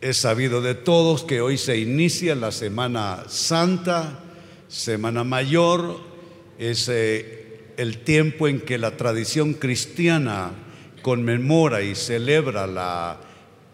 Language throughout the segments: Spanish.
Es sabido de todos que hoy se inicia la Semana Santa, Semana Mayor, es eh, el tiempo en que la tradición cristiana conmemora y celebra la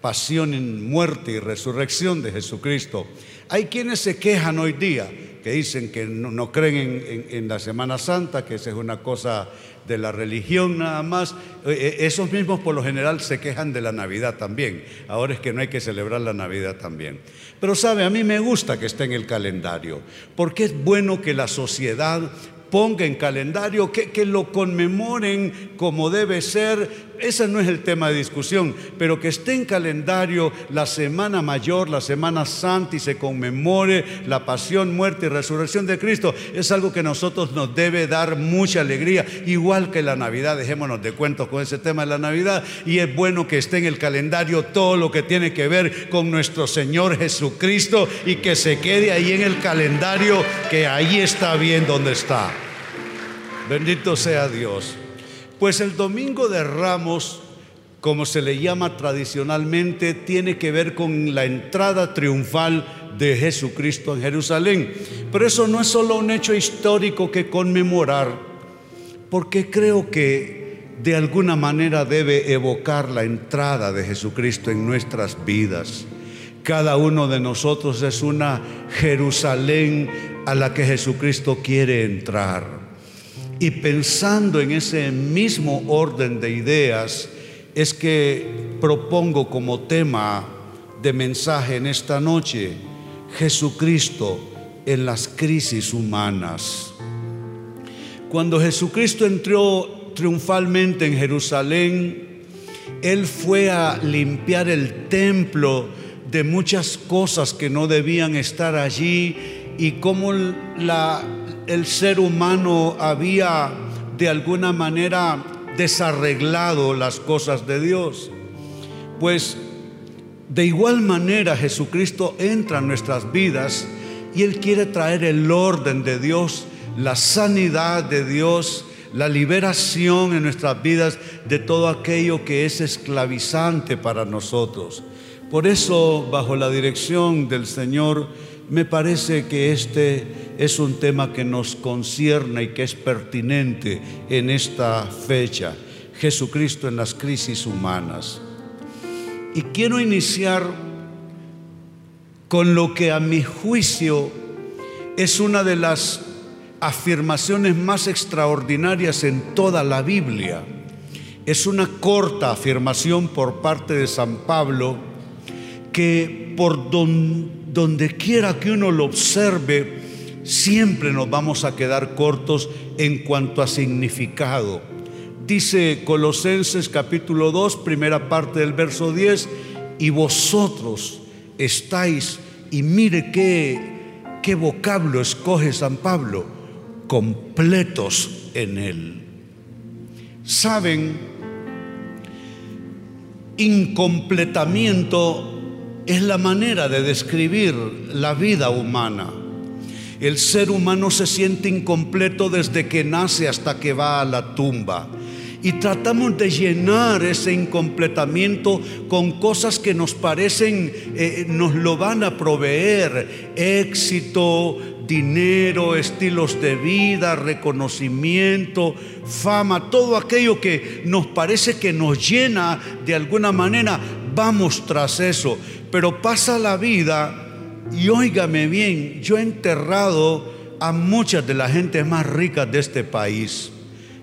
pasión, muerte y resurrección de Jesucristo. Hay quienes se quejan hoy día, que dicen que no, creen en, la Semana Santa, que esa es una cosa de la religión nada más. Eh, eh, esos mismos por lo general se quejan de la Navidad también. Ahora es que no hay que celebrar la Navidad también. Pero sabe, a mí me gusta que esté en el calendario, porque es bueno que la sociedad ponga en calendario, que, que, lo conmemoren como debe ser. Ese no es el tema de discusión, pero que esté en calendario la Semana Mayor, la Semana Santa y se conmemore la pasión, muerte y resurrección de Cristo, es algo que nosotros nos debe dar mucha alegría, igual que la Navidad, dejémonos de cuentos con ese tema de la Navidad, y es bueno que esté en el calendario todo lo que tiene que ver con nuestro Señor Jesucristo y que se quede ahí en el calendario, que ahí está bien donde está. Bendito sea Dios. Pues el domingo de Ramos, como se le llama tradicionalmente, tiene que ver con la entrada triunfal de Jesucristo en Jerusalén. Pero eso no es solo un hecho histórico que conmemorar, porque creo que de alguna manera debe evocar la entrada de Jesucristo en nuestras vidas. Cada uno de nosotros es una Jerusalén a la que Jesucristo quiere entrar. Y pensando en ese mismo orden de ideas, es que propongo como tema de mensaje en esta noche Jesucristo en las crisis humanas. Cuando Jesucristo entró triunfalmente en Jerusalén, Él fue a limpiar el templo de muchas cosas que no debían estar allí y como la el ser humano había de alguna manera desarreglado las cosas de Dios. Pues de igual manera Jesucristo entra en nuestras vidas y Él quiere traer el orden de Dios, la sanidad de Dios, la liberación en nuestras vidas de todo aquello que es esclavizante para nosotros. Por eso, bajo la dirección del Señor, me parece que este es un tema que nos concierne y que es pertinente en esta fecha. Jesucristo en las crisis humanas. Y quiero iniciar con lo que a mi juicio es una de las afirmaciones más extraordinarias en toda la Biblia. Es una corta afirmación por parte de San Pablo que por donde quiera que uno lo observe, siempre nos vamos a quedar cortos en cuanto a significado. Dice Colosenses capítulo 2, primera parte del verso 10, y vosotros estáis, y mire qué, qué vocablo escoge San Pablo, completos en él. Saben, incompletamiento es la manera de describir la vida humana. El ser humano se siente incompleto desde que nace hasta que va a la tumba. Y tratamos de llenar ese incompletamiento con cosas que nos parecen, eh, nos lo van a proveer. Éxito, dinero, estilos de vida, reconocimiento, fama, todo aquello que nos parece que nos llena de alguna manera, vamos tras eso. Pero pasa la vida y óigame bien, yo he enterrado a muchas de las gentes más ricas de este país.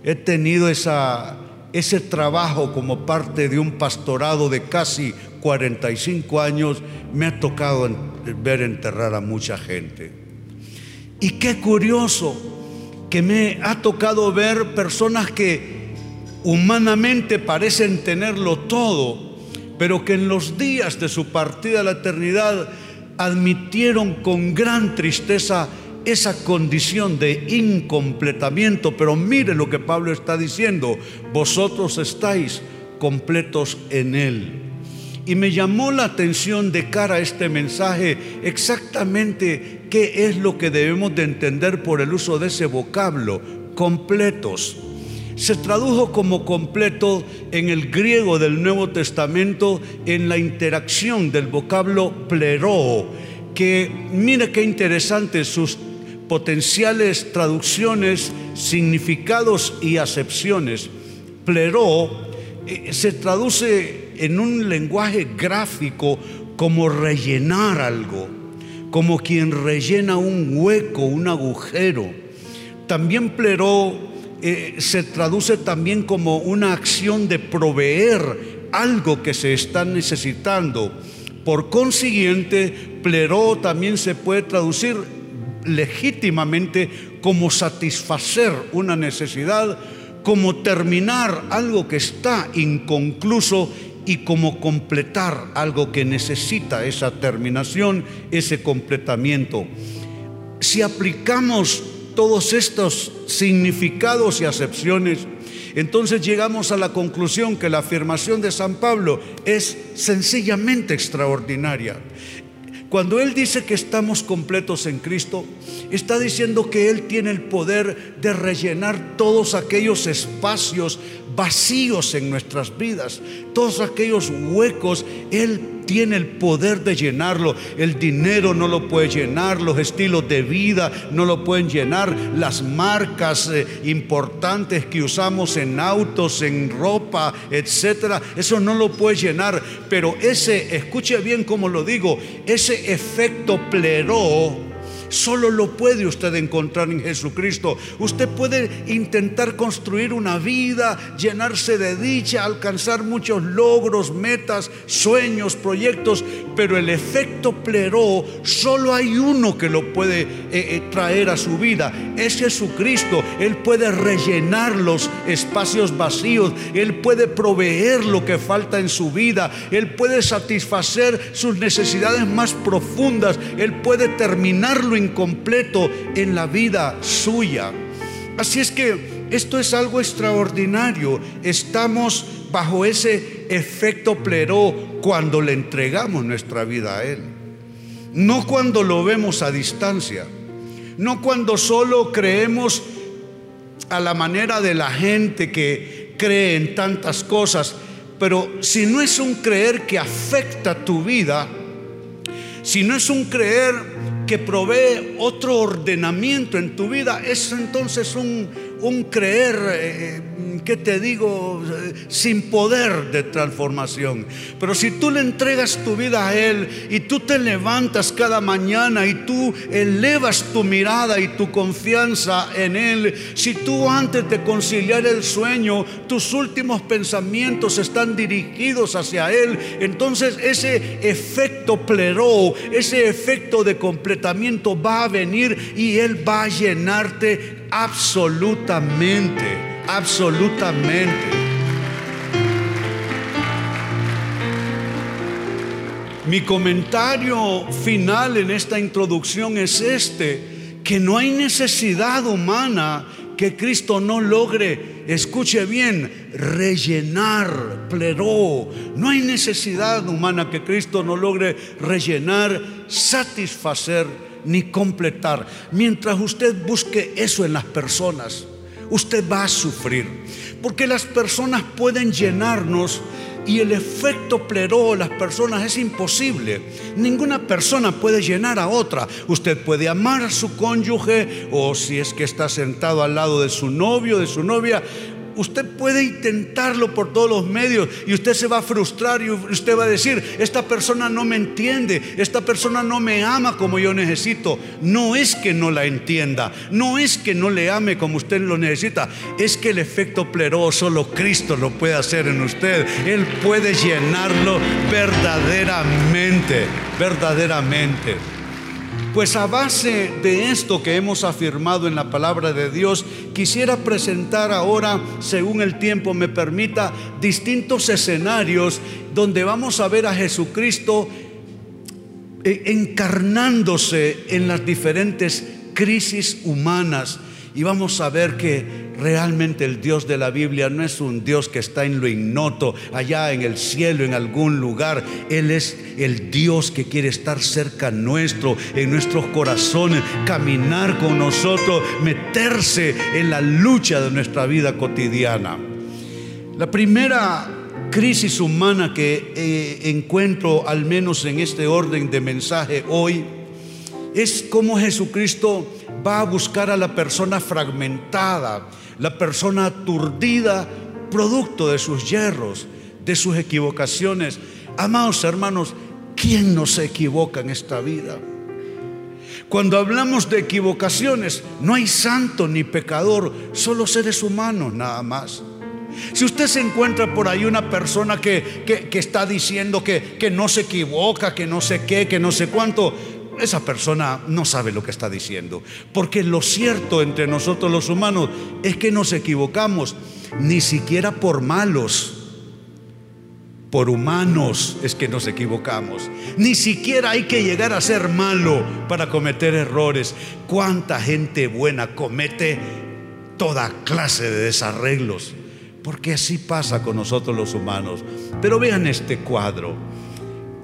He tenido esa, ese trabajo como parte de un pastorado de casi 45 años. Me ha tocado ver enterrar a mucha gente. Y qué curioso que me ha tocado ver personas que humanamente parecen tenerlo todo, pero que en los días de su partida a la eternidad admitieron con gran tristeza esa condición de incompletamiento. Pero mire lo que Pablo está diciendo, vosotros estáis completos en Él. Y me llamó la atención de cara a este mensaje exactamente qué es lo que debemos de entender por el uso de ese vocablo, completos. Se tradujo como completo en el griego del Nuevo Testamento en la interacción del vocablo pleroo, que mire qué interesante sus potenciales traducciones, significados y acepciones. Pleroo eh, se traduce en un lenguaje gráfico como rellenar algo, como quien rellena un hueco, un agujero. También pleroo eh, se traduce también como una acción de proveer algo que se está necesitando. Por consiguiente, pleró también se puede traducir legítimamente como satisfacer una necesidad, como terminar algo que está inconcluso y como completar algo que necesita esa terminación, ese completamiento. Si aplicamos todos estos significados y acepciones, entonces llegamos a la conclusión que la afirmación de San Pablo es sencillamente extraordinaria. Cuando Él dice que estamos completos en Cristo, está diciendo que Él tiene el poder de rellenar todos aquellos espacios vacíos en nuestras vidas, todos aquellos huecos, Él tiene el poder de llenarlo. El dinero no lo puede llenar, los estilos de vida no lo pueden llenar, las marcas eh, importantes que usamos en autos, en ropa, etcétera, eso no lo puede llenar. Pero ese, escuche bien como lo digo, ese efecto pleró Solo lo puede usted encontrar en Jesucristo. Usted puede intentar construir una vida, llenarse de dicha, alcanzar muchos logros, metas, sueños, proyectos, pero el efecto pleró, solo hay uno que lo puede eh, eh, traer a su vida. Es Jesucristo. Él puede rellenar los espacios vacíos. Él puede proveer lo que falta en su vida. Él puede satisfacer sus necesidades más profundas. Él puede terminarlo incompleto en la vida suya. Así es que esto es algo extraordinario. Estamos bajo ese efecto pleró cuando le entregamos nuestra vida a Él. No cuando lo vemos a distancia. No cuando solo creemos a la manera de la gente que cree en tantas cosas. Pero si no es un creer que afecta tu vida, si no es un creer que provee otro ordenamiento en tu vida, es entonces un, un creer, eh, ¿qué te digo?, sin poder de transformación. Pero si tú le entregas tu vida a Él y tú te levantas cada mañana y tú elevas tu mirada y tu confianza en Él, si tú antes de conciliar el sueño, tus últimos pensamientos están dirigidos hacia Él, entonces ese efecto pleró, ese efecto de completamiento va a venir y Él va a llenarte absolutamente, absolutamente. Mi comentario final en esta introducción es este, que no hay necesidad humana que Cristo no logre, escuche bien, rellenar, pleró. No hay necesidad humana que Cristo no logre rellenar, satisfacer ni completar. Mientras usted busque eso en las personas, usted va a sufrir. Porque las personas pueden llenarnos y el efecto pleró las personas es imposible. Ninguna persona puede llenar a otra. Usted puede amar a su cónyuge o si es que está sentado al lado de su novio, de su novia, Usted puede intentarlo por todos los medios y usted se va a frustrar y usted va a decir, esta persona no me entiende, esta persona no me ama como yo necesito. No es que no la entienda, no es que no le ame como usted lo necesita, es que el efecto pleró solo Cristo lo puede hacer en usted. Él puede llenarlo verdaderamente, verdaderamente. Pues a base de esto que hemos afirmado en la palabra de Dios, quisiera presentar ahora, según el tiempo me permita, distintos escenarios donde vamos a ver a Jesucristo eh, encarnándose en las diferentes crisis humanas. Y vamos a ver que realmente el Dios de la Biblia no es un Dios que está en lo ignoto, allá en el cielo, en algún lugar. Él es el Dios que quiere estar cerca nuestro, en nuestros corazones, caminar con nosotros, meterse en la lucha de nuestra vida cotidiana. La primera crisis humana que eh, encuentro, al menos en este orden de mensaje hoy, es cómo Jesucristo va a buscar a la persona fragmentada, la persona aturdida, producto de sus yerros, de sus equivocaciones. Amados hermanos, ¿quién no se equivoca en esta vida? Cuando hablamos de equivocaciones, no hay santo ni pecador, solo seres humanos nada más. Si usted se encuentra por ahí una persona que, que, está diciendo que, que no se equivoca, que no sé qué, que no sé cuánto, esa persona no sabe lo que está diciendo. Porque lo cierto entre nosotros los humanos es que nos equivocamos, ni siquiera por malos. Por humanos es que nos equivocamos. Ni siquiera hay que llegar a ser malo para cometer errores. ¿Cuánta gente buena comete toda clase de desarreglos? Porque así pasa con nosotros los humanos. Pero vean este cuadro.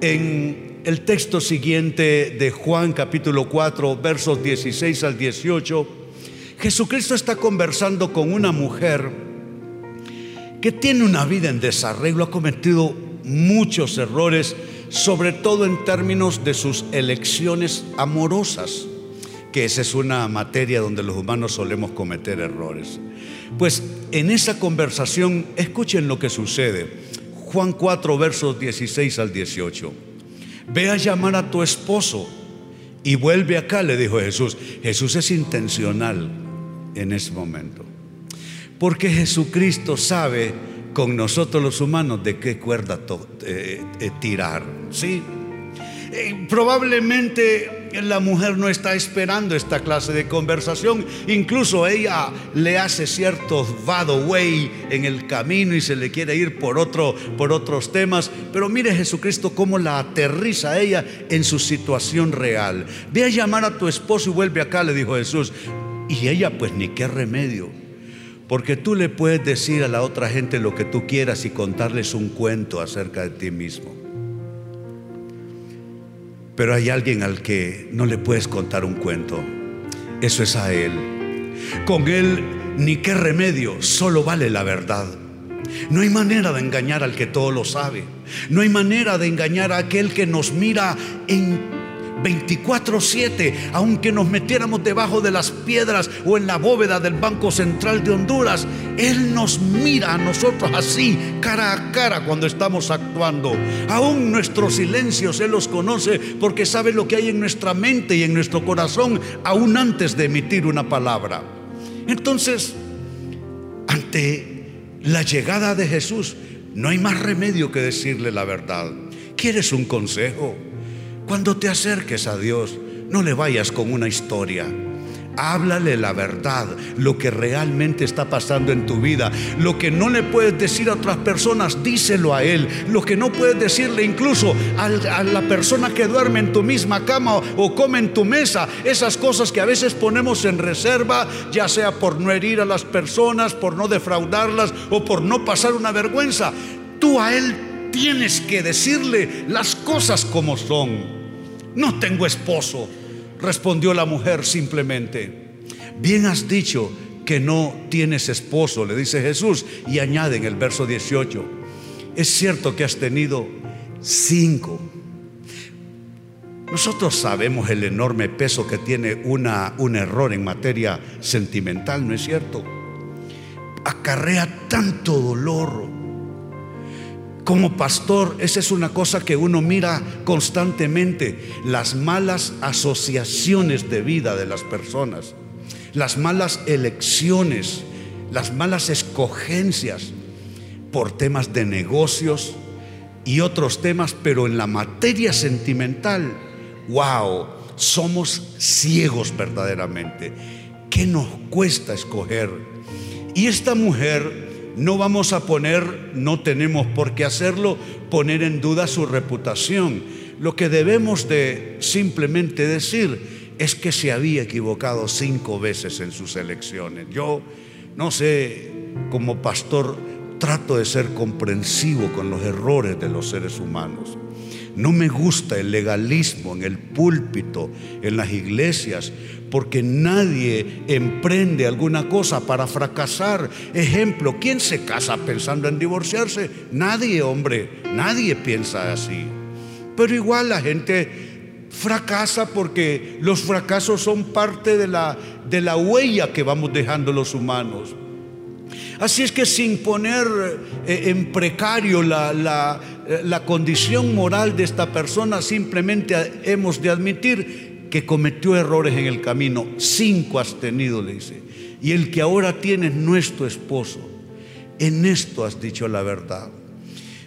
En el texto siguiente de Juan capítulo 4, versos 16 al 18, Jesucristo está conversando con una mujer que tiene una vida en desarreglo, ha cometido muchos errores, sobre todo en términos de sus elecciones amorosas, que esa es una materia donde los humanos solemos cometer errores. Pues en esa conversación, escuchen lo que sucede. Juan 4, versos 16 al 18 ve a llamar a tu esposo y vuelve acá, le dijo Jesús. Jesús es intencional en ese momento. Porque Jesucristo sabe con nosotros los humanos de qué cuerda eh, eh, tirar. ¿sí? Eh, probablemente la mujer no está esperando esta clase de conversación. Incluso ella le hace ciertos way en el camino y se le quiere ir por, otro, por otros temas. Pero mire Jesucristo cómo la aterriza ella en su situación real. Ve a llamar a tu esposo y vuelve acá, le dijo Jesús. Y ella pues ni qué remedio. Porque tú le puedes decir a la otra gente lo que tú quieras y contarles un cuento acerca de ti mismo. Pero hay alguien al que no le puedes contar un cuento. Eso es a Él. Con Él ni qué remedio, solo vale la verdad. No hay manera de engañar al que todo lo sabe. No hay manera de engañar a aquel que nos mira en 24/7, aunque nos metiéramos debajo de las piedras o en la bóveda del Banco Central de Honduras, Él nos mira a nosotros así, cara a cara, cuando estamos actuando. Aún nuestros silencios Él los conoce porque sabe lo que hay en nuestra mente y en nuestro corazón, aún antes de emitir una palabra. Entonces, ante la llegada de Jesús, no hay más remedio que decirle la verdad. ¿Quieres un consejo? Cuando te acerques a Dios, no le vayas con una historia. Háblale la verdad, lo que realmente está pasando en tu vida. Lo que no le puedes decir a otras personas, díselo a Él. Lo que no puedes decirle incluso a la persona que duerme en tu misma cama o come en tu mesa. Esas cosas que a veces ponemos en reserva, ya sea por no herir a las personas, por no defraudarlas o por no pasar una vergüenza. Tú a Él tienes que decirle las cosas como son. No tengo esposo, respondió la mujer simplemente. Bien has dicho que no tienes esposo, le dice Jesús, y añade en el verso 18, es cierto que has tenido cinco. Nosotros sabemos el enorme peso que tiene una, un error en materia sentimental, ¿no es cierto? Acarrea tanto dolor, como pastor, esa es una cosa que uno mira constantemente, las malas asociaciones de vida de las personas, las malas elecciones, las malas escogencias por temas de negocios y otros temas, pero en la materia sentimental, wow, somos ciegos verdaderamente. ¿Qué nos cuesta escoger? Y esta mujer no vamos a poner, no tenemos por qué hacerlo, poner en duda su reputación. Lo que debemos de simplemente decir es que se había equivocado cinco veces en sus elecciones. Yo no sé, como pastor trato de ser comprensivo con los errores de los seres humanos. No me gusta el legalismo en el púlpito, en las iglesias, porque nadie emprende alguna cosa para fracasar. Ejemplo, ¿quién se casa pensando en divorciarse? Nadie, hombre, nadie piensa así. Pero igual la gente fracasa porque los fracasos son parte de la, de la huella que vamos dejando los humanos. Así es que sin poner eh, en precario la, la, la condición moral de esta persona, simplemente hemos de admitir que cometió errores en el camino. Cinco has tenido, le dice. Y el que ahora tienes no es tu esposo. En esto has dicho la verdad.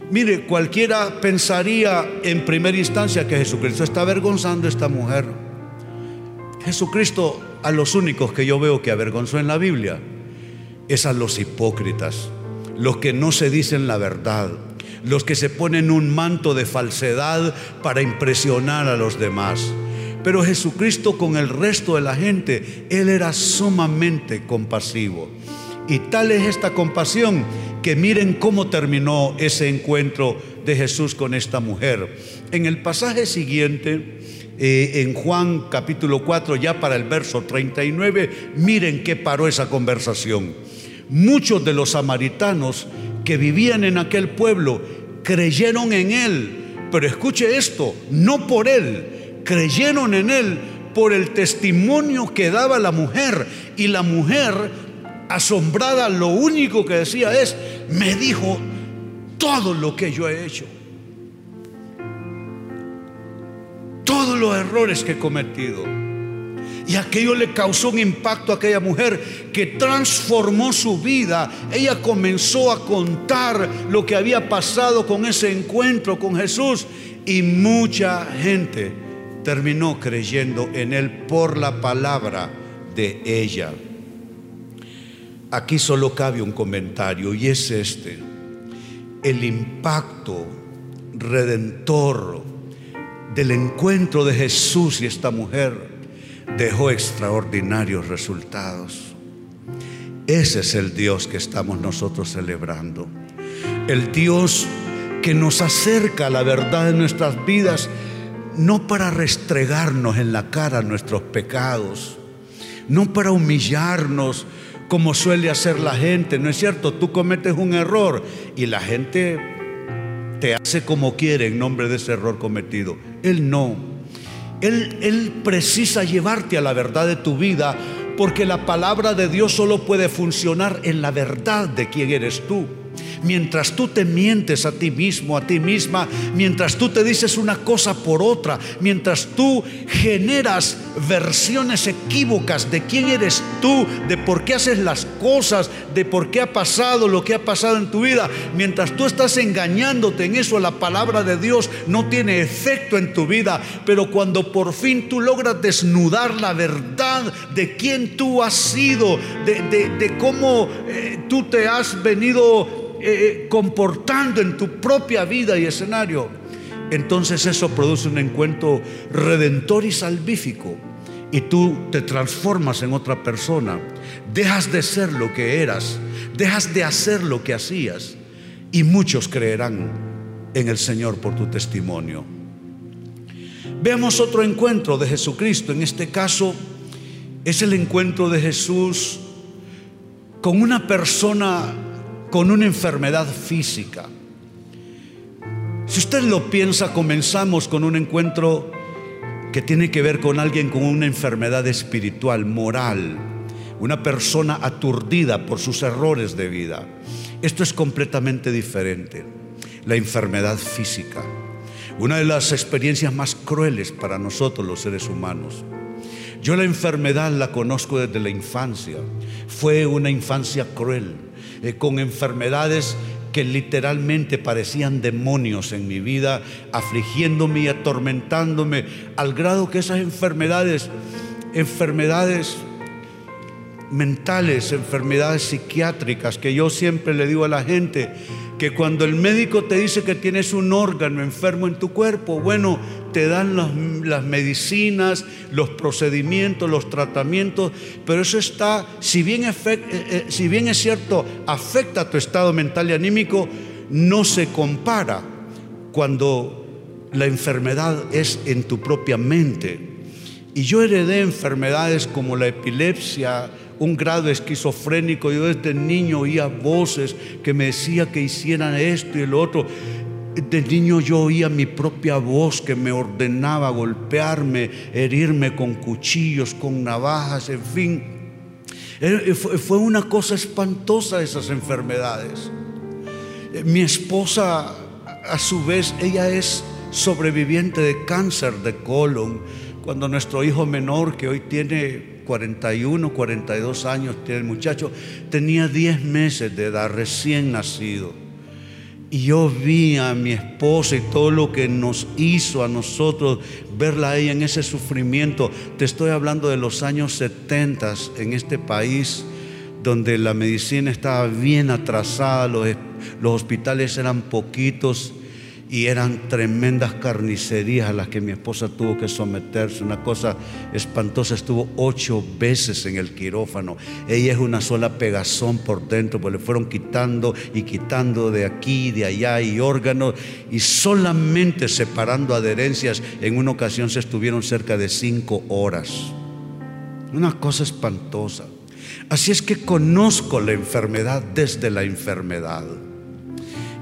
Mire, cualquiera pensaría en primera instancia que Jesucristo está avergonzando a esta mujer. Jesucristo a los únicos que yo veo que avergonzó en la Biblia es a los hipócritas, los que no se dicen la verdad, los que se ponen un manto de falsedad para impresionar a los demás. Pero Jesucristo con el resto de la gente, Él era sumamente compasivo. Y tal es esta compasión que miren cómo terminó ese encuentro de Jesús con esta mujer. En el pasaje siguiente, eh, en Juan capítulo 4, ya para el verso 39, miren qué paró esa conversación. Muchos de los samaritanos que vivían en aquel pueblo creyeron en él. Pero escuche esto, no por él, creyeron en él por el testimonio que daba la mujer. Y la mujer, asombrada, lo único que decía es, me dijo todo lo que yo he hecho. Todos los errores que he cometido. Y aquello le causó un impacto a aquella mujer que transformó su vida. Ella comenzó a contar lo que había pasado con ese encuentro con Jesús. Y mucha gente terminó creyendo en Él por la palabra de ella. Aquí solo cabe un comentario y es este. El impacto redentor del encuentro de Jesús y esta mujer dejó extraordinarios resultados. Ese es el Dios que estamos nosotros celebrando. El Dios que nos acerca a la verdad de nuestras vidas, no para restregarnos en la cara nuestros pecados, no para humillarnos como suele hacer la gente. No es cierto, tú cometes un error y la gente te hace como quiere en nombre de ese error cometido. Él no. Él, precisa llevarte a la verdad de tu vida porque la palabra de Dios solo puede funcionar en la verdad de quién eres tú. Mientras tú te mientes a ti mismo, a ti misma, mientras tú te dices una cosa por otra, mientras tú generas versiones equívocas de quién eres tú, de por qué haces las cosas, de por qué ha pasado lo que ha pasado en tu vida, mientras tú estás engañándote en eso, la palabra de Dios no tiene efecto en tu vida, pero cuando por fin tú logras desnudar la verdad de quién tú has sido, de, cómo eh, tú te has venido eh, eh, comportando en tu propia vida y escenario, entonces eso produce un encuentro redentor y salvífico. Y tú te transformas en otra persona. Dejas de ser lo que eras. Dejas de hacer lo que hacías. Y muchos creerán en el Señor por tu testimonio. Veamos otro encuentro de Jesucristo. En este caso es el encuentro de Jesús con una persona con una enfermedad física. Si usted lo piensa, comenzamos con un encuentro que tiene que ver con alguien con una enfermedad espiritual, moral, una persona aturdida por sus errores de vida. Esto es completamente diferente. La enfermedad física, una de las experiencias más crueles para nosotros los seres humanos. Yo la enfermedad la conozco desde la infancia. Fue una infancia cruel eh, con enfermedades que literalmente parecían demonios en mi vida, afligiéndome y atormentándome, al grado que esas enfermedades, enfermedades mentales, enfermedades psiquiátricas, que yo siempre le digo a la gente, que cuando el médico te dice que tienes un órgano enfermo en tu cuerpo, bueno, te dan las, medicinas, los procedimientos, los tratamientos, pero eso está, si bien, eh, eh, si bien es cierto, afecta a tu estado mental y anímico, no se compara cuando la enfermedad es en tu propia mente. Y yo heredé enfermedades como la epilepsia, un grado esquizofrénico. Yo desde niño oía voces que me decía que hicieran esto y el otro. De niño yo oía mi propia voz que me ordenaba golpearme, herirme con cuchillos, con navajas, en fin. Fue una cosa espantosa esas enfermedades. Mi esposa, a su vez, ella es sobreviviente de cáncer de colon. Cuando nuestro hijo menor, que hoy tiene 41, 42 años, tiene el muchacho, tenía 10 meses de edad, recién nacido. Y yo vi a mi esposa y todo lo que nos hizo a nosotros, verla a ella en ese sufrimiento. Te estoy hablando de los años 70 en este país, donde la medicina estaba bien atrasada, los, los hospitales eran poquitos y eran tremendas carnicerías a las que mi esposa tuvo que someterse. Una cosa espantosa, estuvo ocho veces en el quirófano. Ella es una sola pegazón por dentro, pues le fueron quitando y quitando de aquí, de allá y órganos y solamente separando adherencias. En una ocasión se estuvieron cerca de cinco horas. Una cosa espantosa. Así es que conozco la enfermedad desde la enfermedad.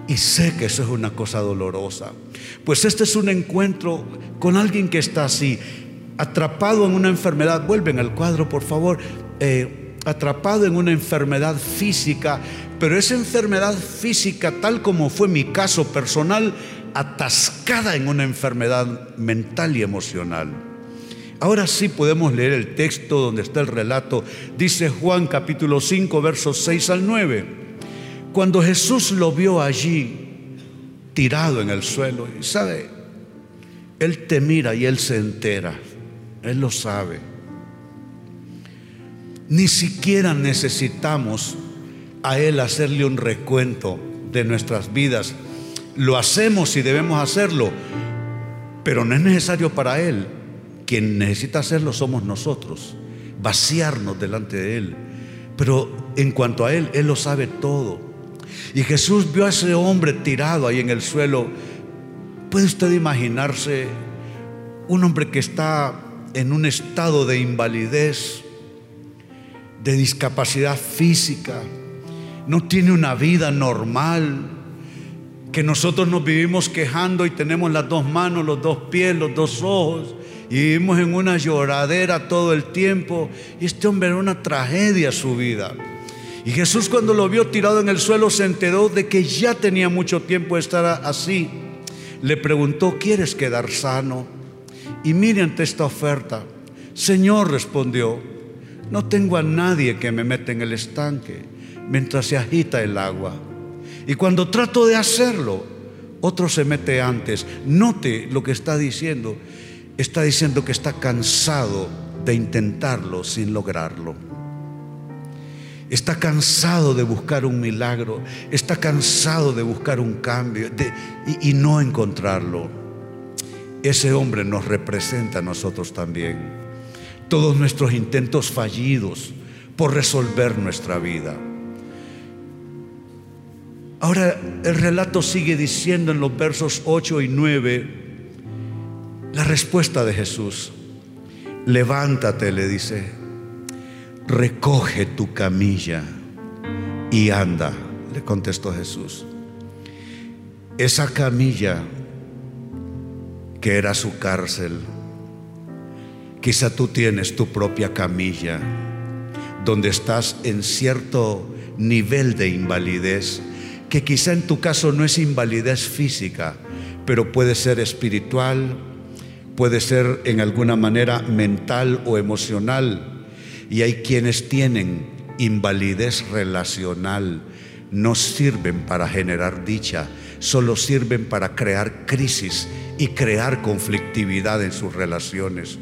Y sé que eso es una cosa dolorosa. Pues este es un encuentro con alguien que está así, atrapado en una enfermedad. Vuelven al cuadro, por favor. Eh, atrapado en una enfermedad física, pero esa enfermedad física, tal como fue mi caso personal, atascada en una enfermedad mental y emocional. Ahora sí podemos leer el texto donde está el relato. Dice Juan capítulo 5, versos 6 al 9. Cuando Jesús lo vio allí, tirado en el suelo, sabe, Él te mira y Él se entera, Él lo sabe. Ni siquiera necesitamos a Él hacerle un recuento de nuestras vidas. Lo hacemos y debemos hacerlo, pero no es necesario para Él. Quien necesita hacerlo somos nosotros, vaciarnos delante de Él. Pero en cuanto a Él, Él lo sabe todo. Y Jesús vio a ese hombre tirado ahí en el suelo. ¿Puede usted imaginarse un hombre que está en un estado de invalidez, de discapacidad física, no tiene una vida normal, que nosotros nos vivimos quejando y tenemos las dos manos, los dos pies, los dos ojos, y vivimos en una lloradera todo el tiempo, y este hombre era una tragedia su vida. Y Jesús cuando lo vio tirado en el suelo se enteró de que ya tenía mucho tiempo de estar así. Le preguntó, ¿quieres quedar sano? Y mire ante esta oferta. Señor respondió, no tengo a nadie que me meta en el estanque mientras se agita el agua. Y cuando trato de hacerlo, otro se mete antes. Note lo que está diciendo. Está diciendo que está cansado de intentarlo sin lograrlo está cansado de buscar un milagro, está cansado de buscar un cambio y, y no encontrarlo. Ese hombre nos representa a nosotros también. Todos nuestros intentos fallidos por resolver nuestra vida. Ahora el relato sigue diciendo en los versos 8 y 9 la respuesta de Jesús. Levántate, le dice, recoge tu camilla y anda, le contestó Jesús. Esa camilla que era su cárcel, quizá tú tienes tu propia camilla, donde estás en cierto nivel de invalidez, que quizá en tu caso no es invalidez física, pero puede ser espiritual, puede ser en alguna manera mental o emocional y hay quienes tienen invalidez relacional, no sirven para generar dicha, solo sirven para crear crisis y crear conflictividad en sus relaciones.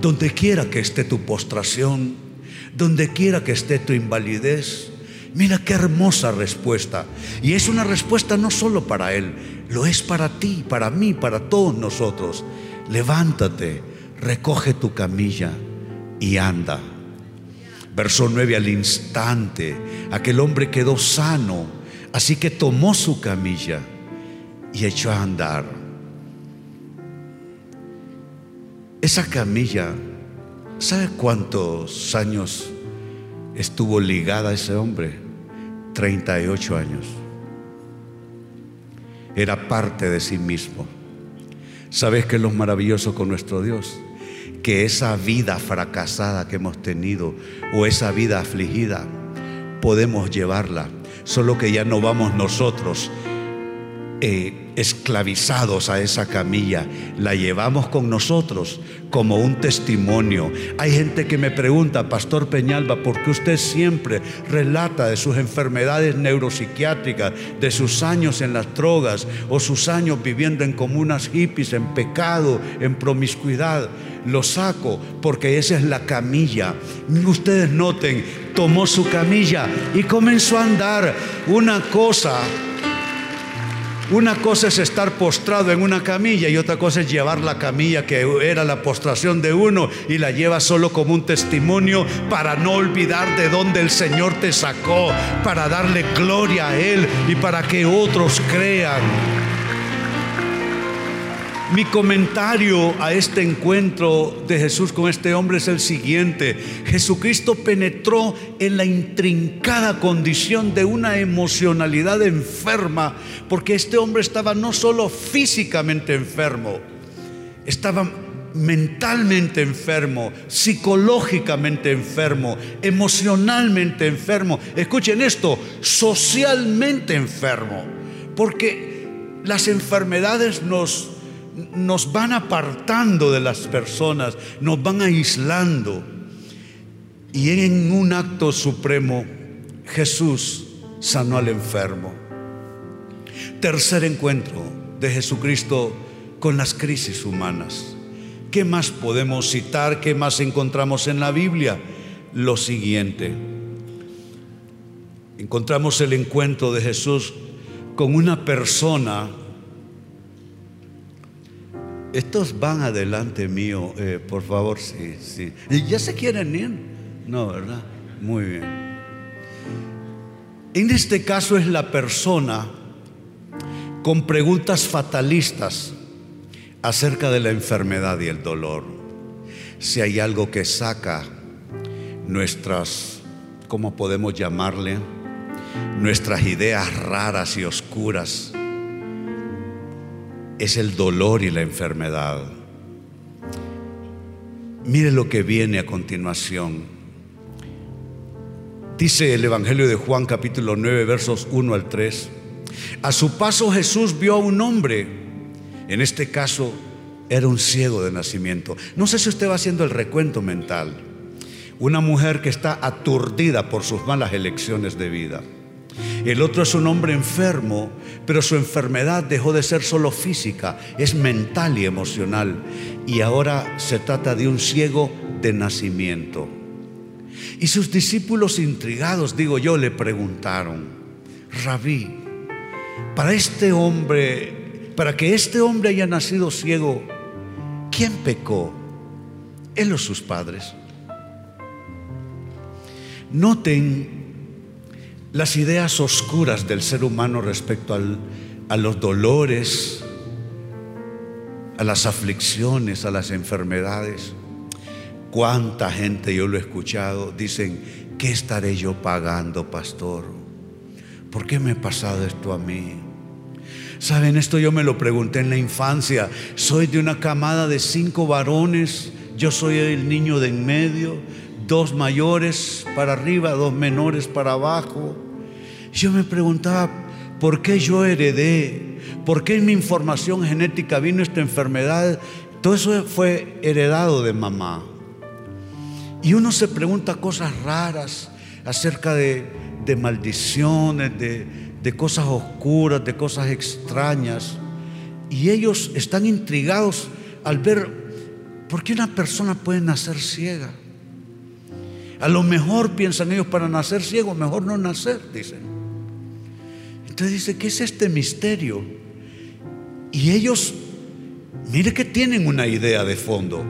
Donde quiera que esté tu postración, donde quiera que esté tu invalidez, Mira qué hermosa respuesta. Y es una respuesta no solo para Él, lo es para ti, para mí, para todos nosotros. Levántate, recoge tu camilla y anda. Verso 9, al instante, aquel hombre quedó sano, así que tomó su camilla y echó a andar. Esa camilla, ¿sabe cuántos años estuvo ligada a ese hombre? 38 años. Era parte de sí mismo. ¿Sabes qué es lo maravilloso con nuestro Dios? Que esa vida fracasada que hemos tenido o esa vida afligida, podemos llevarla, solo que ya no vamos nosotros, eh, esclavizados a esa camilla, la llevamos con nosotros como un testimonio. Hay gente que me pregunta, Pastor Peñalba, ¿por qué usted siempre relata de sus enfermedades neuropsiquiátricas, de sus años en las drogas o sus años viviendo en comunas hippies, en pecado, en promiscuidad? Lo saco porque esa es la camilla. Ustedes noten, tomó su camilla y comenzó a andar. Una cosa una cosa es estar postrado en una camilla y otra cosa es llevar la camilla que era la postración de uno y la lleva solo como un testimonio para no olvidar de dónde el Señor te sacó, para darle gloria a Él y para que otros crean. Mi comentario a este encuentro de Jesús con este hombre es el siguiente. Jesucristo penetró en la intrincada condición de una emocionalidad enferma, porque este hombre estaba no solo físicamente enfermo, estaba mentalmente enfermo, psicológicamente enfermo, emocionalmente enfermo. Escuchen esto, socialmente enfermo, porque las enfermedades nos nos van apartando de las personas, nos van aislando. Y en un acto supremo, Jesús sanó al enfermo. Tercer encuentro de Jesucristo con las crisis humanas. ¿Qué más podemos citar? ¿Qué más encontramos en la Biblia? Lo siguiente. Encontramos el encuentro de Jesús con una persona estos van adelante mío, eh, por favor, sí, sí. ¿Y ya se quieren ir? No, ¿verdad? Muy bien. En este caso es la persona con preguntas fatalistas acerca de la enfermedad y el dolor. Si hay algo que saca nuestras, ¿cómo podemos llamarle? Nuestras ideas raras y oscuras es el dolor y la enfermedad. Mire lo que viene a continuación. Dice el Evangelio de Juan capítulo 9 versos 1 al 3. A su paso Jesús vio a un hombre, en este caso era un ciego de nacimiento. No sé si usted va haciendo el recuento mental. Una mujer que está aturdida por sus malas elecciones de vida. El otro es un hombre enfermo, pero su enfermedad dejó de ser solo física, es mental y emocional. Y ahora se trata de un ciego de nacimiento. Y sus discípulos intrigados, digo yo, le preguntaron, rabí, para este hombre, para que este hombre haya nacido ciego, ¿quién pecó? ¿Él o sus padres? Noten las ideas oscuras del ser humano respecto a los dolores, a las aflicciones, a las enfermedades. ¿Cuánta gente yo lo he escuchado? Dicen, ¿qué estaré yo pagando, pastor? ¿Por qué me ha pasado esto a mí? Saben, esto yo me lo pregunté en la infancia. Soy de una camada de cinco varones, yo soy el niño de en medio, dos mayores para arriba, dos menores para abajo. Yo me preguntaba, ¿por qué yo heredé? ¿Por qué en mi información genética vino esta enfermedad? Todo eso fue heredado de mamá. Y uno se pregunta cosas raras acerca de, maldiciones, de, de cosas oscuras, de cosas extrañas. Y ellos están intrigados al ver por qué una persona puede nacer ciega. A lo mejor piensan ellos para nacer ciego, mejor no nacer, dicen. Entonces dice, ¿qué es este misterio? Y ellos, mire que tienen una idea de fondo.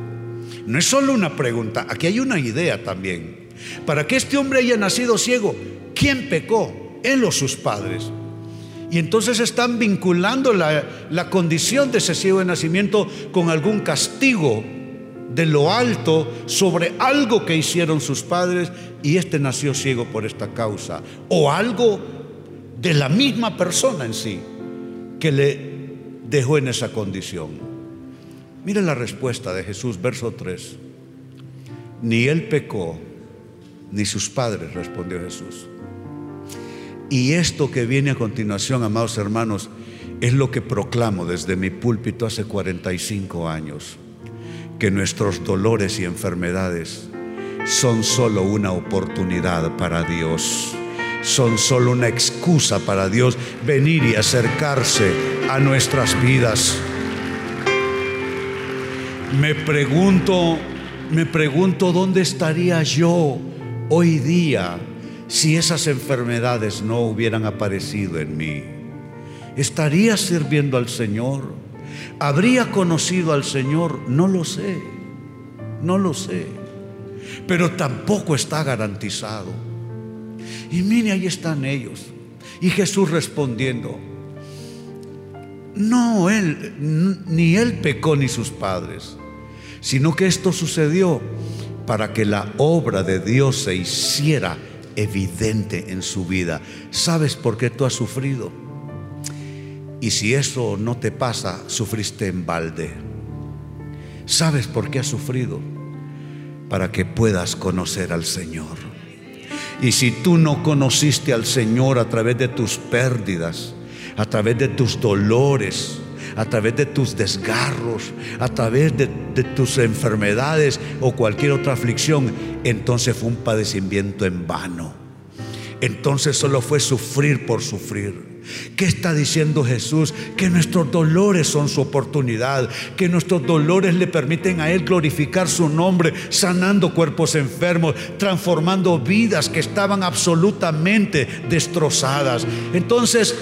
No es solo una pregunta, aquí hay una idea también. Para que este hombre haya nacido ciego, ¿quién pecó? Él o sus padres. Y entonces están vinculando la, la, condición de ese ciego de nacimiento con algún castigo de lo alto sobre algo que hicieron sus padres y este nació ciego por esta causa. O algo de la misma persona en sí que le dejó en esa condición. Mire la respuesta de Jesús, verso 3. Ni él pecó, ni sus padres, respondió Jesús. Y esto que viene a continuación, amados hermanos, es lo que proclamo desde mi púlpito hace 45 años, que nuestros dolores y enfermedades son solo una oportunidad para Dios, son solo una excusa para Dios venir y acercarse a nuestras vidas. Me pregunto, me pregunto dónde estaría yo hoy día si esas enfermedades no hubieran aparecido en mí? ¿Estaría sirviendo al Señor? ¿Habría conocido al Señor? No lo sé, no lo sé. Pero tampoco está garantizado. Y mire, ahí están ellos. Y Jesús respondiendo, no, él, ni él pecó ni sus padres, sino que esto sucedió para que la obra de Dios se hiciera evidente en su vida. ¿Sabes por qué tú has sufrido? Y si eso no te pasa, sufriste en balde. ¿Sabes por qué has sufrido? Para que puedas conocer al Señor. Y si tú no conociste al Señor a través de tus pérdidas, a través de tus dolores, a través de tus desgarros, a través de, tus enfermedades o cualquier otra aflicción, entonces fue un padecimiento en vano. Entonces solo fue sufrir por sufrir. ¿Qué está diciendo Jesús? Que nuestros dolores son su oportunidad, que nuestros dolores le permiten a Él glorificar su nombre, sanando cuerpos enfermos, transformando vidas que estaban absolutamente destrozadas. Entonces,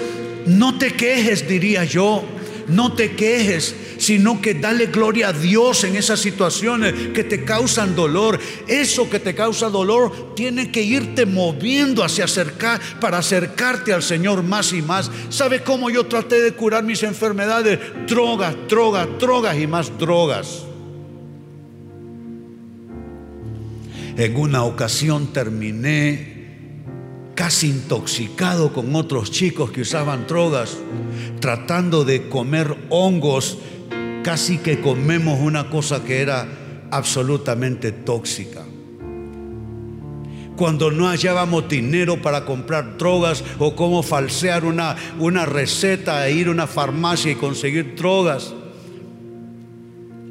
no te quejes, diría yo. No te quejes, sino que dale gloria a Dios en esas situaciones que te causan dolor. Eso que te causa dolor tiene que irte moviendo hacia acercar para acercarte al Señor más y más. ¿Sabe cómo yo traté de curar mis enfermedades? Drogas, drogas, drogas y más drogas. En una ocasión terminé casi intoxicado con otros chicos que usaban drogas, tratando de comer hongos, casi que comemos una cosa que era absolutamente tóxica. Cuando no hallábamos dinero para comprar drogas o cómo falsear una, una receta e ir a una farmacia y conseguir drogas,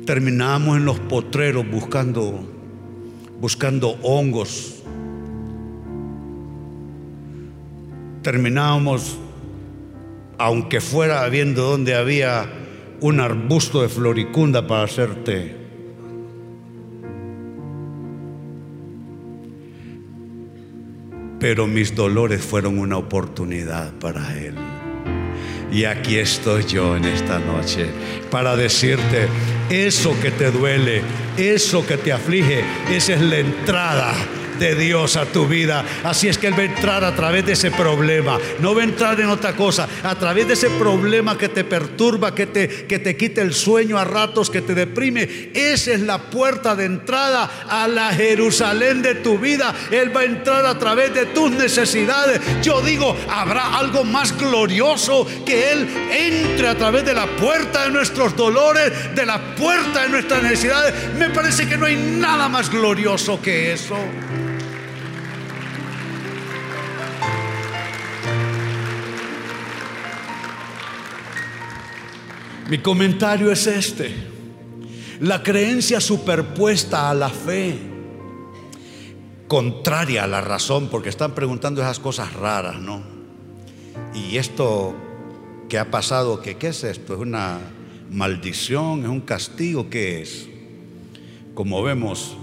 terminábamos en los potreros buscando, buscando hongos terminábamos, aunque fuera viendo donde había un arbusto de floricunda para hacer té. Pero mis dolores fueron una oportunidad para Él. Y aquí estoy yo en esta noche para decirte, eso que te duele, eso que te aflige, esa es la entrada de Dios a tu vida. Así es que Él va a entrar a través de ese problema. No va a entrar en otra cosa. A través de ese problema que te perturba, que te, que te quita el sueño a ratos, que te deprime. Esa es la puerta de entrada a la Jerusalén de tu vida. Él va a entrar a través de tus necesidades. Yo digo, habrá algo más glorioso que Él entre a través de la puerta de nuestros dolores, de la puerta de nuestras necesidades. Me parece que no hay nada más glorioso que eso. Mi comentario es este. La creencia superpuesta a la fe, contraria a la razón, porque están preguntando esas cosas raras, ¿no? Y esto que ha pasado, ¿qué es esto? ¿Es una maldición? ¿Es un castigo? ¿Qué es? Como vemos,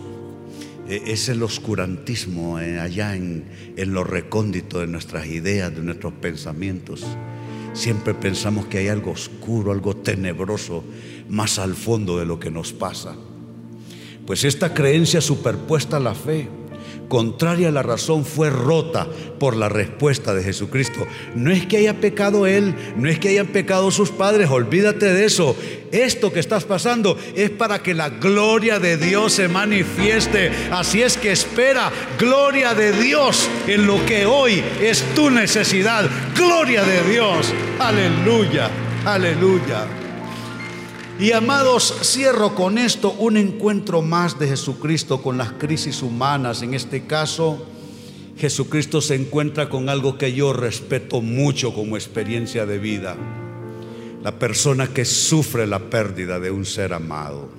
e, es el oscurantismo eh, allá en, en lo recóndito de nuestras ideas, de nuestros pensamientos. Siempre pensamos que hay algo oscuro, algo tenebroso más al fondo de lo que nos pasa. Pues esta creencia superpuesta a la fe contraria a la razón fue rota por la respuesta de Jesucristo. No es que haya pecado él, no es que hayan pecado sus padres, olvídate de eso. Esto que estás pasando es para que la gloria de Dios se manifieste. Así es que espera gloria de Dios en lo que hoy es tu necesidad. Gloria de Dios. Aleluya, aleluya. Y amados, cierro con esto un encuentro más de Jesucristo con las crisis humanas. En este caso, Jesucristo se encuentra con algo que yo respeto mucho como experiencia de vida. La persona que sufre la pérdida de un ser amado.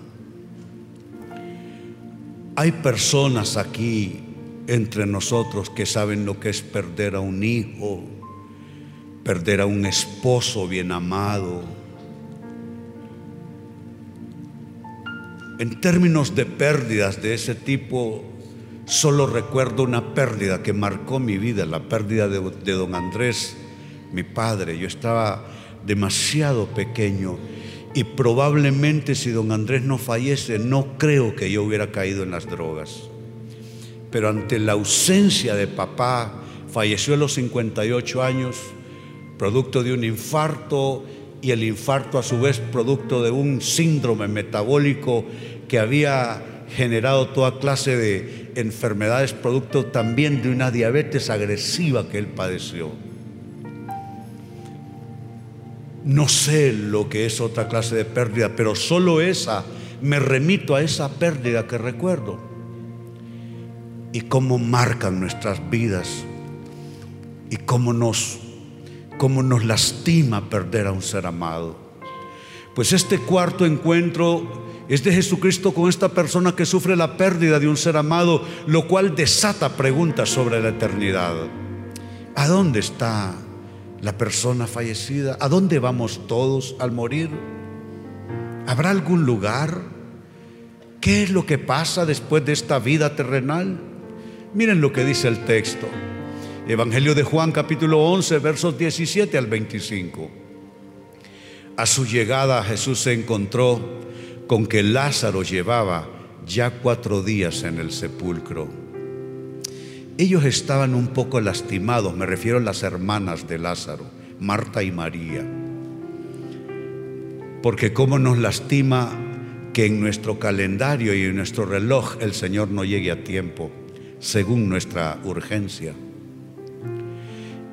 Hay personas aquí entre nosotros que saben lo que es perder a un hijo, perder a un esposo bien amado, En términos de pérdidas de ese tipo, solo recuerdo una pérdida que marcó mi vida, la pérdida de, don Andrés, mi padre. Yo estaba demasiado pequeño y probablemente si don Andrés no fallece, no creo que yo hubiera caído en las drogas. Pero ante la ausencia de papá, falleció a los 58 años, producto de un infarto y el infarto a su vez producto de un síndrome metabólico que había generado toda clase de enfermedades, producto también de una diabetes agresiva que él padeció. No sé lo que es otra clase de pérdida, pero solo esa, me remito a esa pérdida que recuerdo. Y cómo marcan nuestras vidas y cómo nos, cómo nos lastima perder a un ser amado. Pues este cuarto encuentro es de Jesucristo con esta persona que sufre la pérdida de un ser amado, lo cual desata preguntas sobre la eternidad. ¿A dónde está la persona fallecida? ¿A dónde vamos todos al morir? ¿Habrá algún lugar? ¿Qué es lo que pasa después de esta vida terrenal? Miren lo que dice el texto. Evangelio de Juan capítulo 11 versos 17 al 25. A su llegada Jesús se encontró con que Lázaro llevaba ya cuatro días en el sepulcro. Ellos estaban un poco lastimados, me refiero a las hermanas de Lázaro, Marta y María. Porque cómo nos lastima que en nuestro calendario y en nuestro reloj el Señor no llegue a tiempo, según nuestra urgencia.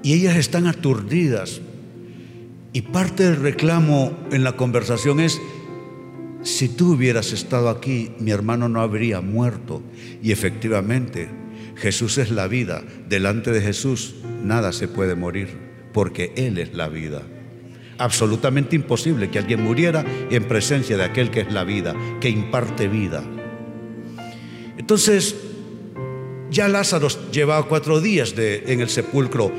Y ellas están aturdidas. Y parte del reclamo en la conversación es, si tú hubieras estado aquí, mi hermano no habría muerto. Y efectivamente, Jesús es la vida. Delante de Jesús nada se puede morir, porque Él es la vida. Absolutamente imposible que alguien muriera en presencia de aquel que es la vida, que imparte vida. Entonces, ya Lázaro llevaba cuatro días en el sepulcro.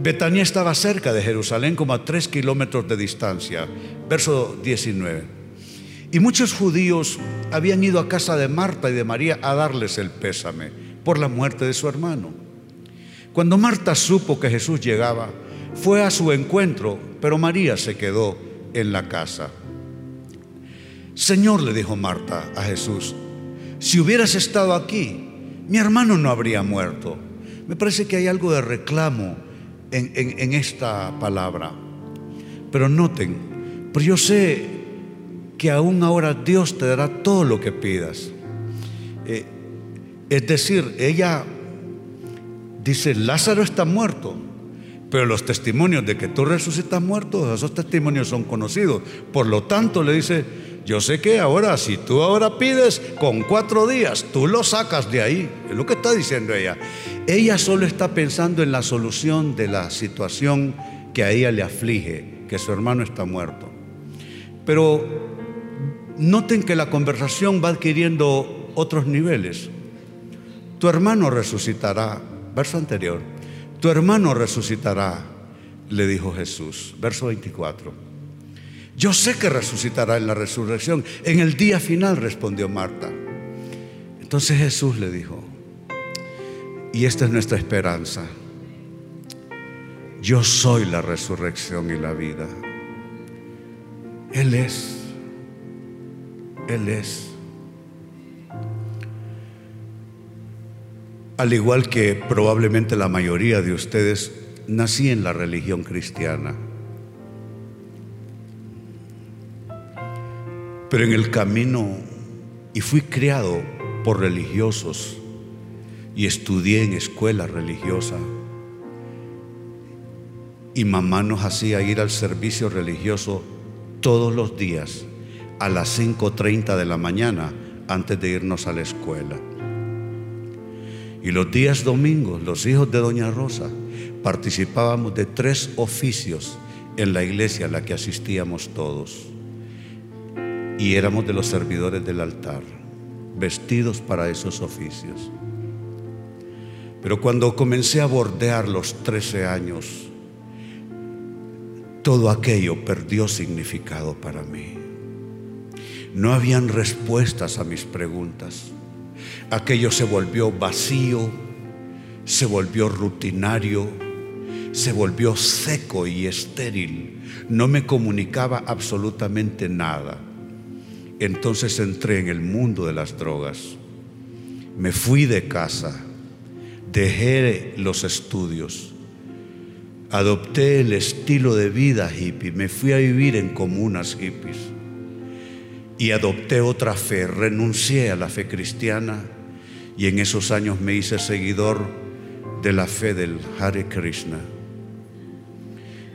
Betania estaba cerca de Jerusalén, como a tres kilómetros de distancia. Verso 19. Y muchos judíos habían ido a casa de Marta y de María a darles el pésame por la muerte de su hermano. Cuando Marta supo que Jesús llegaba, fue a su encuentro, pero María se quedó en la casa. Señor, le dijo Marta a Jesús, si hubieras estado aquí, mi hermano no habría muerto. Me parece que hay algo de reclamo en, esta palabra. Pero noten, pero yo sé que aún ahora Dios te dará todo lo que pidas. Eh, es decir, ella dice, Lázaro está muerto, pero los testimonios de que tú resucitas muerto, esos testimonios son conocidos. Por lo tanto, le dice, yo sé que ahora, si tú ahora pides con cuatro días, tú lo sacas de ahí. Es lo que está diciendo ella. Ella solo está pensando en la solución de la situación que a ella le aflige, que su hermano está muerto. Pero noten que la conversación va adquiriendo otros niveles. Tu hermano resucitará, verso anterior, tu hermano resucitará, le dijo Jesús, verso 24. Yo sé que resucitará en la resurrección, en el día final, respondió Marta. Entonces Jesús le dijo, y esta es nuestra esperanza, yo soy la resurrección y la vida. Él es, Él es. Al igual que probablemente la mayoría de ustedes, nací en la religión cristiana. Pero en el camino, y fui criado por religiosos, y estudié en escuela religiosa, y mamá nos hacía ir al servicio religioso todos los días a las 5.30 de la mañana antes de irnos a la escuela. Y los días domingos, los hijos de Doña Rosa, participábamos de tres oficios en la iglesia a la que asistíamos todos. Y éramos de los servidores del altar, vestidos para esos oficios. Pero cuando comencé a bordear los 13 años, todo aquello perdió significado para mí. No habían respuestas a mis preguntas. Aquello se volvió vacío, se volvió rutinario, se volvió seco y estéril. No me comunicaba absolutamente nada. Entonces entré en el mundo de las drogas. Me fui de casa, dejé los estudios, adopté el estilo de vida hippie, me fui a vivir en comunas hippies. Y adopté otra fe, renuncié a la fe cristiana y en esos años me hice seguidor de la fe del Hare Krishna.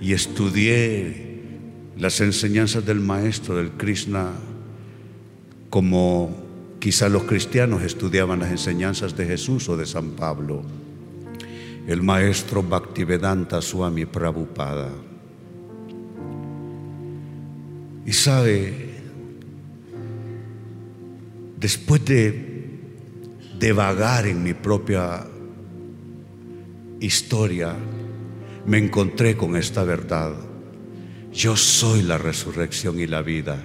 Y estudié las enseñanzas del maestro del Krishna como quizá los cristianos estudiaban las enseñanzas de Jesús o de San Pablo. El maestro Bhaktivedanta Swami Prabhupada. Y sabe, después de, de vagar en mi propia historia, me encontré con esta verdad. Yo soy la resurrección y la vida.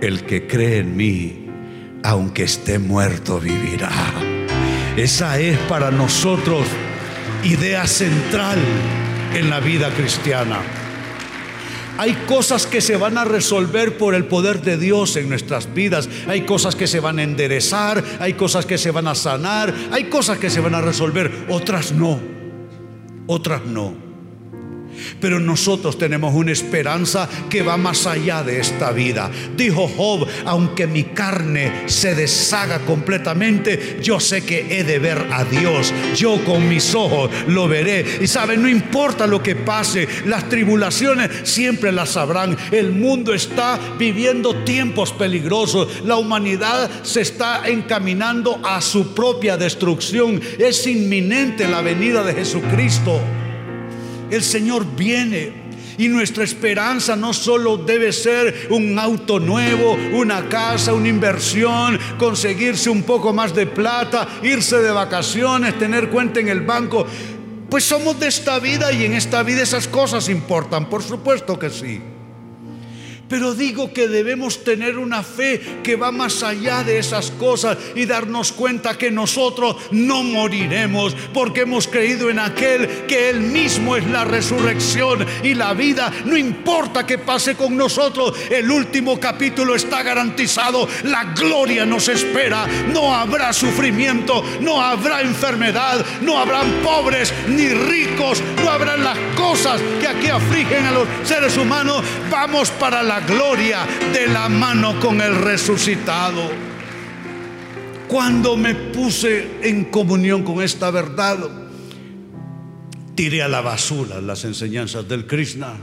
El que cree en mí, aunque esté muerto, vivirá. Esa es para nosotros idea central en la vida cristiana. Hay cosas que se van a resolver por el poder de Dios en nuestras vidas. Hay cosas que se van a enderezar, hay cosas que se van a sanar, hay cosas que se van a resolver, otras no. Otras no. Pero nosotros tenemos una esperanza que va más allá de esta vida. Dijo Job, aunque mi carne se deshaga completamente, yo sé que he de ver a Dios. Yo con mis ojos lo veré. Y saben, no importa lo que pase, las tribulaciones siempre las sabrán. El mundo está viviendo tiempos peligrosos. La humanidad se está encaminando a su propia destrucción. Es inminente la venida de Jesucristo. El Señor viene. Y nuestra esperanza no solo debe ser un auto nuevo, una casa, una inversión, conseguirse un poco más de plata, irse de vacaciones, tener cuenta en el banco. Pues somos de esta vida y en esta vida esas cosas importan, por supuesto que sí. Pero digo que debemos tener una fe que va más allá de esas cosas y darnos cuenta que nosotros no moriremos porque hemos creído en aquel que Él mismo es la resurrección y la vida. No importa que pase con nosotros, el último capítulo está garantizado. La gloria nos espera. No habrá sufrimiento, no habrá enfermedad, no habrán pobres ni ricos, no habrán las cosas que aquí afligen a los seres humanos. Vamos para la gloria de la mano con el resucitado. Cuando me puse en comunión con esta verdad, tiré a la basura las enseñanzas del Krishna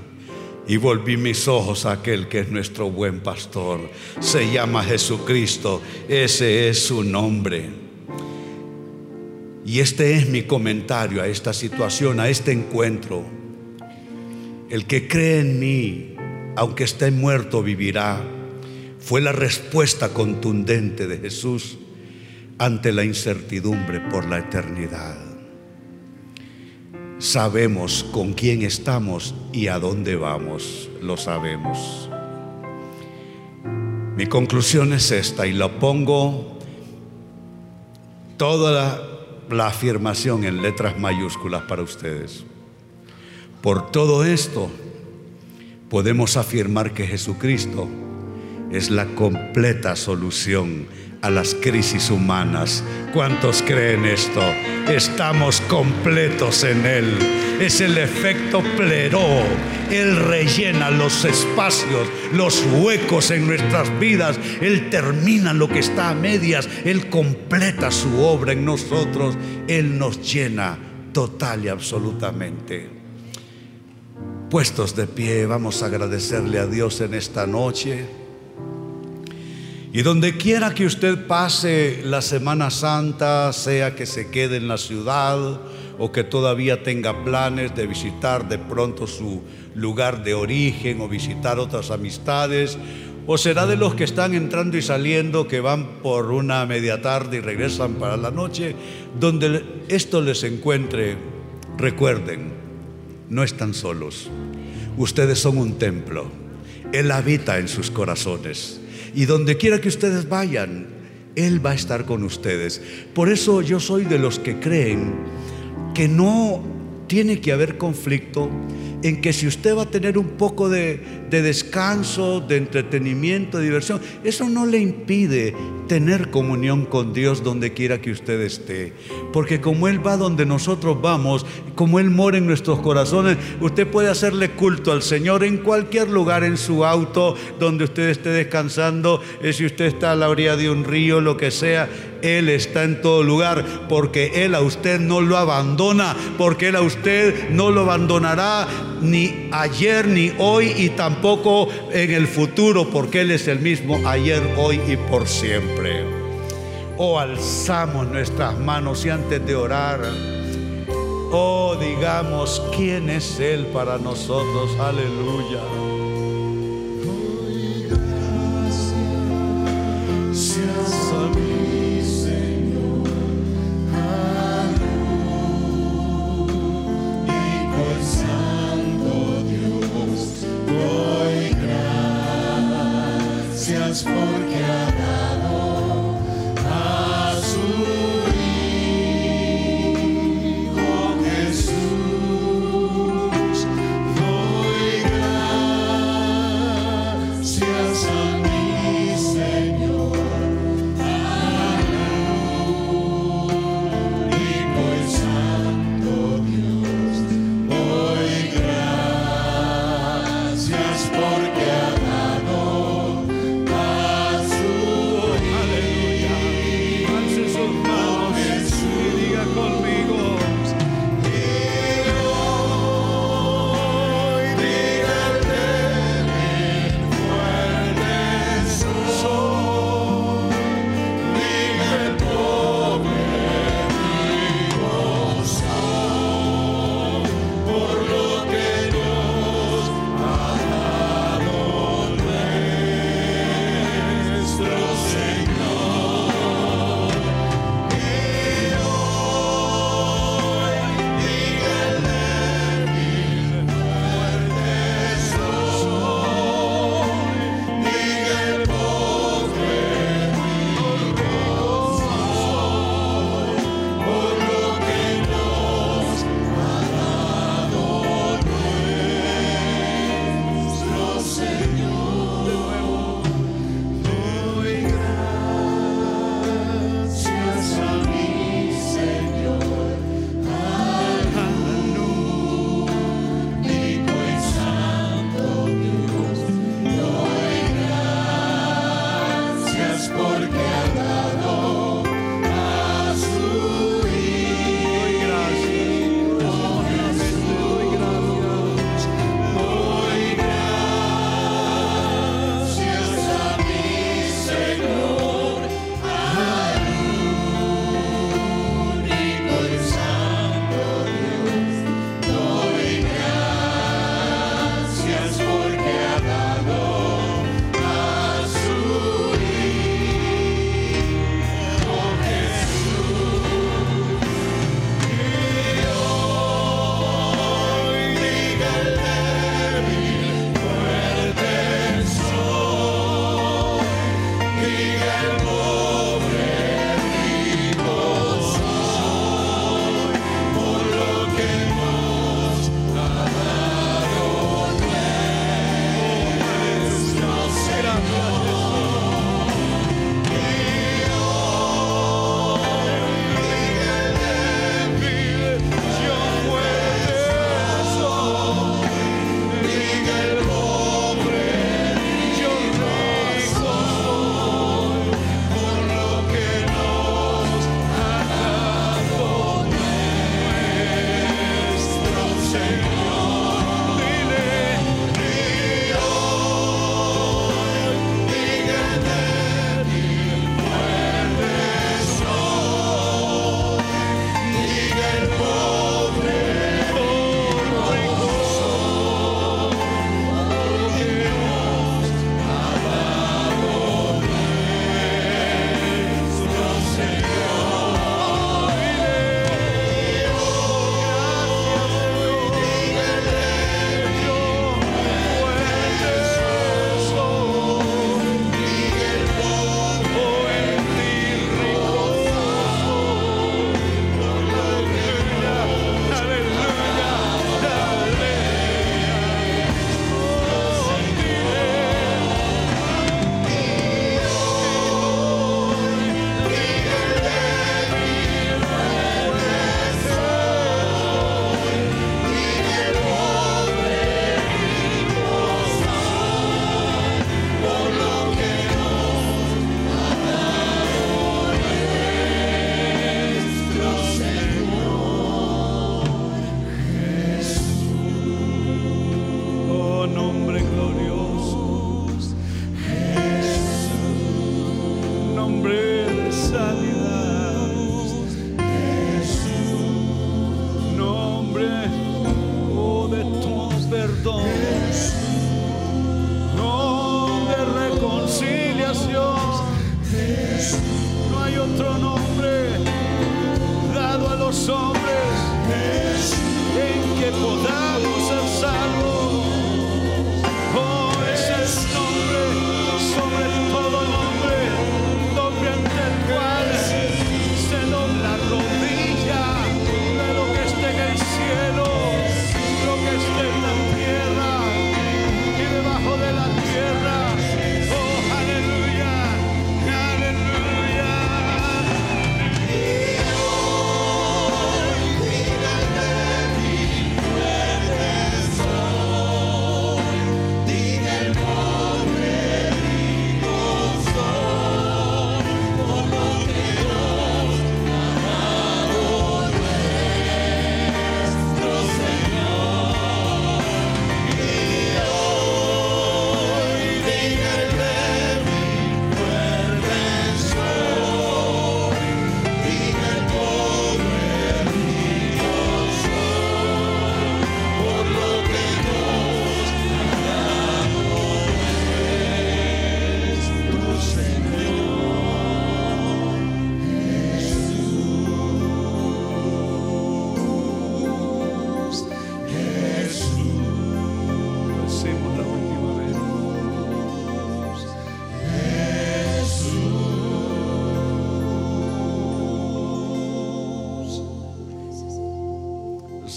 y volví mis ojos a aquel que es nuestro buen pastor. Se llama Jesucristo, ese es su nombre. Y este es mi comentario a esta situación, a este encuentro. El que cree en mí, aunque esté muerto, vivirá. Fue la respuesta contundente de Jesús ante la incertidumbre por la eternidad. Sabemos con quién estamos y a dónde vamos, lo sabemos. Mi conclusión es esta y la pongo toda la, la afirmación en letras mayúsculas para ustedes. Por todo esto, podemos afirmar que Jesucristo es la completa solución a las crisis humanas. ¿Cuántos creen esto? Estamos completos en Él. Es el efecto pleró. Él rellena los espacios, los huecos en nuestras vidas. Él termina lo que está a medias. Él completa su obra en nosotros. Él nos llena total y absolutamente. Puestos de pie, vamos a agradecerle a Dios en esta noche. Y donde quiera que usted pase la Semana Santa, sea que se quede en la ciudad o que todavía tenga planes de visitar de pronto su lugar de origen o visitar otras amistades, o será de los que están entrando y saliendo, que van por una media tarde y regresan para la noche, donde esto les encuentre, recuerden, no están solos, ustedes son un templo, Él habita en sus corazones. Y donde quiera que ustedes vayan, Él va a estar con ustedes. Por eso yo soy de los que creen que no tiene que haber conflicto en que si usted va a tener un poco de, de, descanso, de entretenimiento, de diversión, eso no le impide tener comunión con Dios donde quiera que usted esté. Porque como Él va donde nosotros vamos, como Él mora en nuestros corazones, usted puede hacerle culto al Señor en cualquier lugar, en su auto, donde usted esté descansando, eh, si usted está a la orilla de un río, lo que sea, Él está en todo lugar, porque Él a usted no lo abandona, porque Él a usted no lo abandonará ni ayer, ni hoy, y tampoco en el futuro, porque Él es el mismo ayer, hoy y por siempre. Oh, alzamos nuestras manos y antes de orar, oh, digamos, ¿quién es Él para nosotros? Aleluya.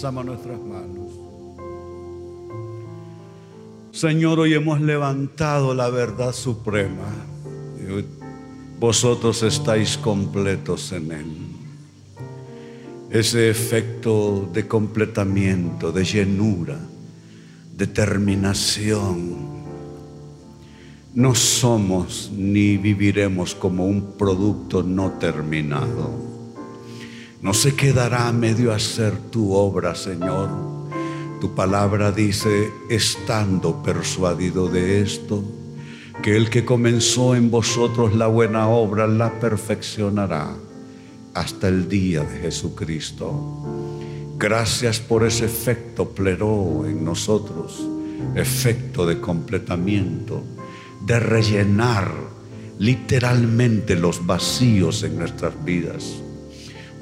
Alzamos nuestras manos. Señor, hoy hemos levantado la verdad suprema. Vosotros estáis completos en Él. Ese efecto de completamiento, de llenura, determinación. No somos ni viviremos como un producto no terminado. No se quedará a medio hacer tu obra, Señor. Tu palabra dice, estando persuadido de esto, que el que comenzó en vosotros la buena obra la perfeccionará hasta el día de Jesucristo. Gracias por ese efecto pleró en nosotros, efecto de completamiento, de rellenar literalmente los vacíos en nuestras vidas.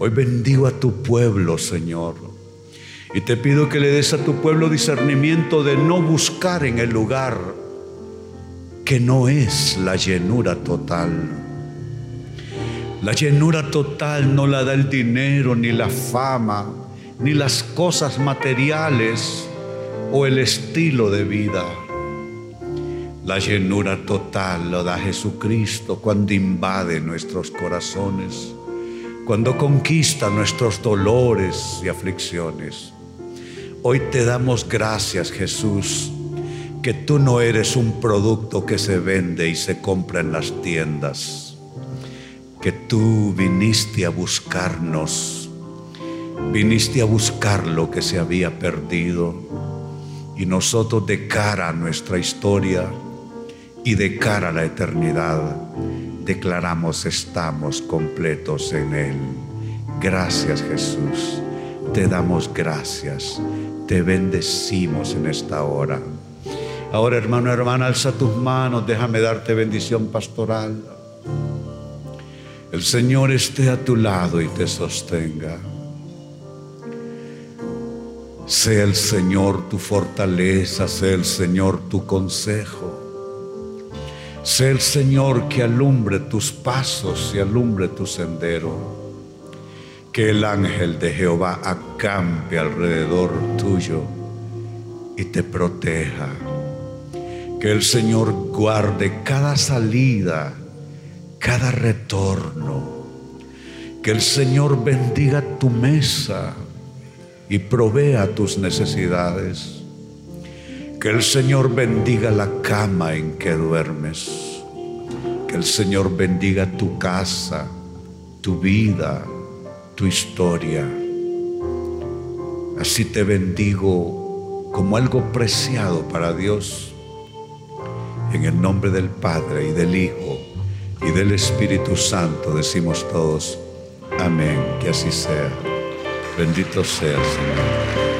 Hoy bendigo a tu pueblo, Señor, y te pido que le des a tu pueblo discernimiento de no buscar en el lugar que no es la llenura total. La llenura total no la da el dinero, ni la fama, ni las cosas materiales o el estilo de vida. La llenura total lo da Jesucristo cuando invade nuestros corazones, cuando conquista nuestros dolores y aflicciones. Hoy te damos gracias, Jesús, que tú no eres un producto que se vende y se compra en las tiendas, que tú viniste a buscarnos, viniste a buscar lo que se había perdido y nosotros de cara a nuestra historia y de cara a la eternidad declaramos estamos completos en Él. Gracias Jesús, te damos gracias, te bendecimos en esta hora. Ahora hermano, hermana, alza tus manos, déjame darte bendición pastoral. El Señor esté a tu lado y te sostenga. Sea el Señor tu fortaleza, sea el Señor tu consejo. Sea el Señor que alumbre tus pasos y alumbre tu sendero. Que el ángel de Jehová acampe alrededor tuyo y te proteja. Que el Señor guarde cada salida, cada retorno. Que el Señor bendiga tu mesa y provea tus necesidades. Que el Señor bendiga la cama en que duermes. Que el Señor bendiga tu casa, tu vida, tu historia. Así te bendigo como algo preciado para Dios. En el nombre del Padre y del Hijo y del Espíritu Santo decimos todos, amén, que así sea. Bendito sea, Señor.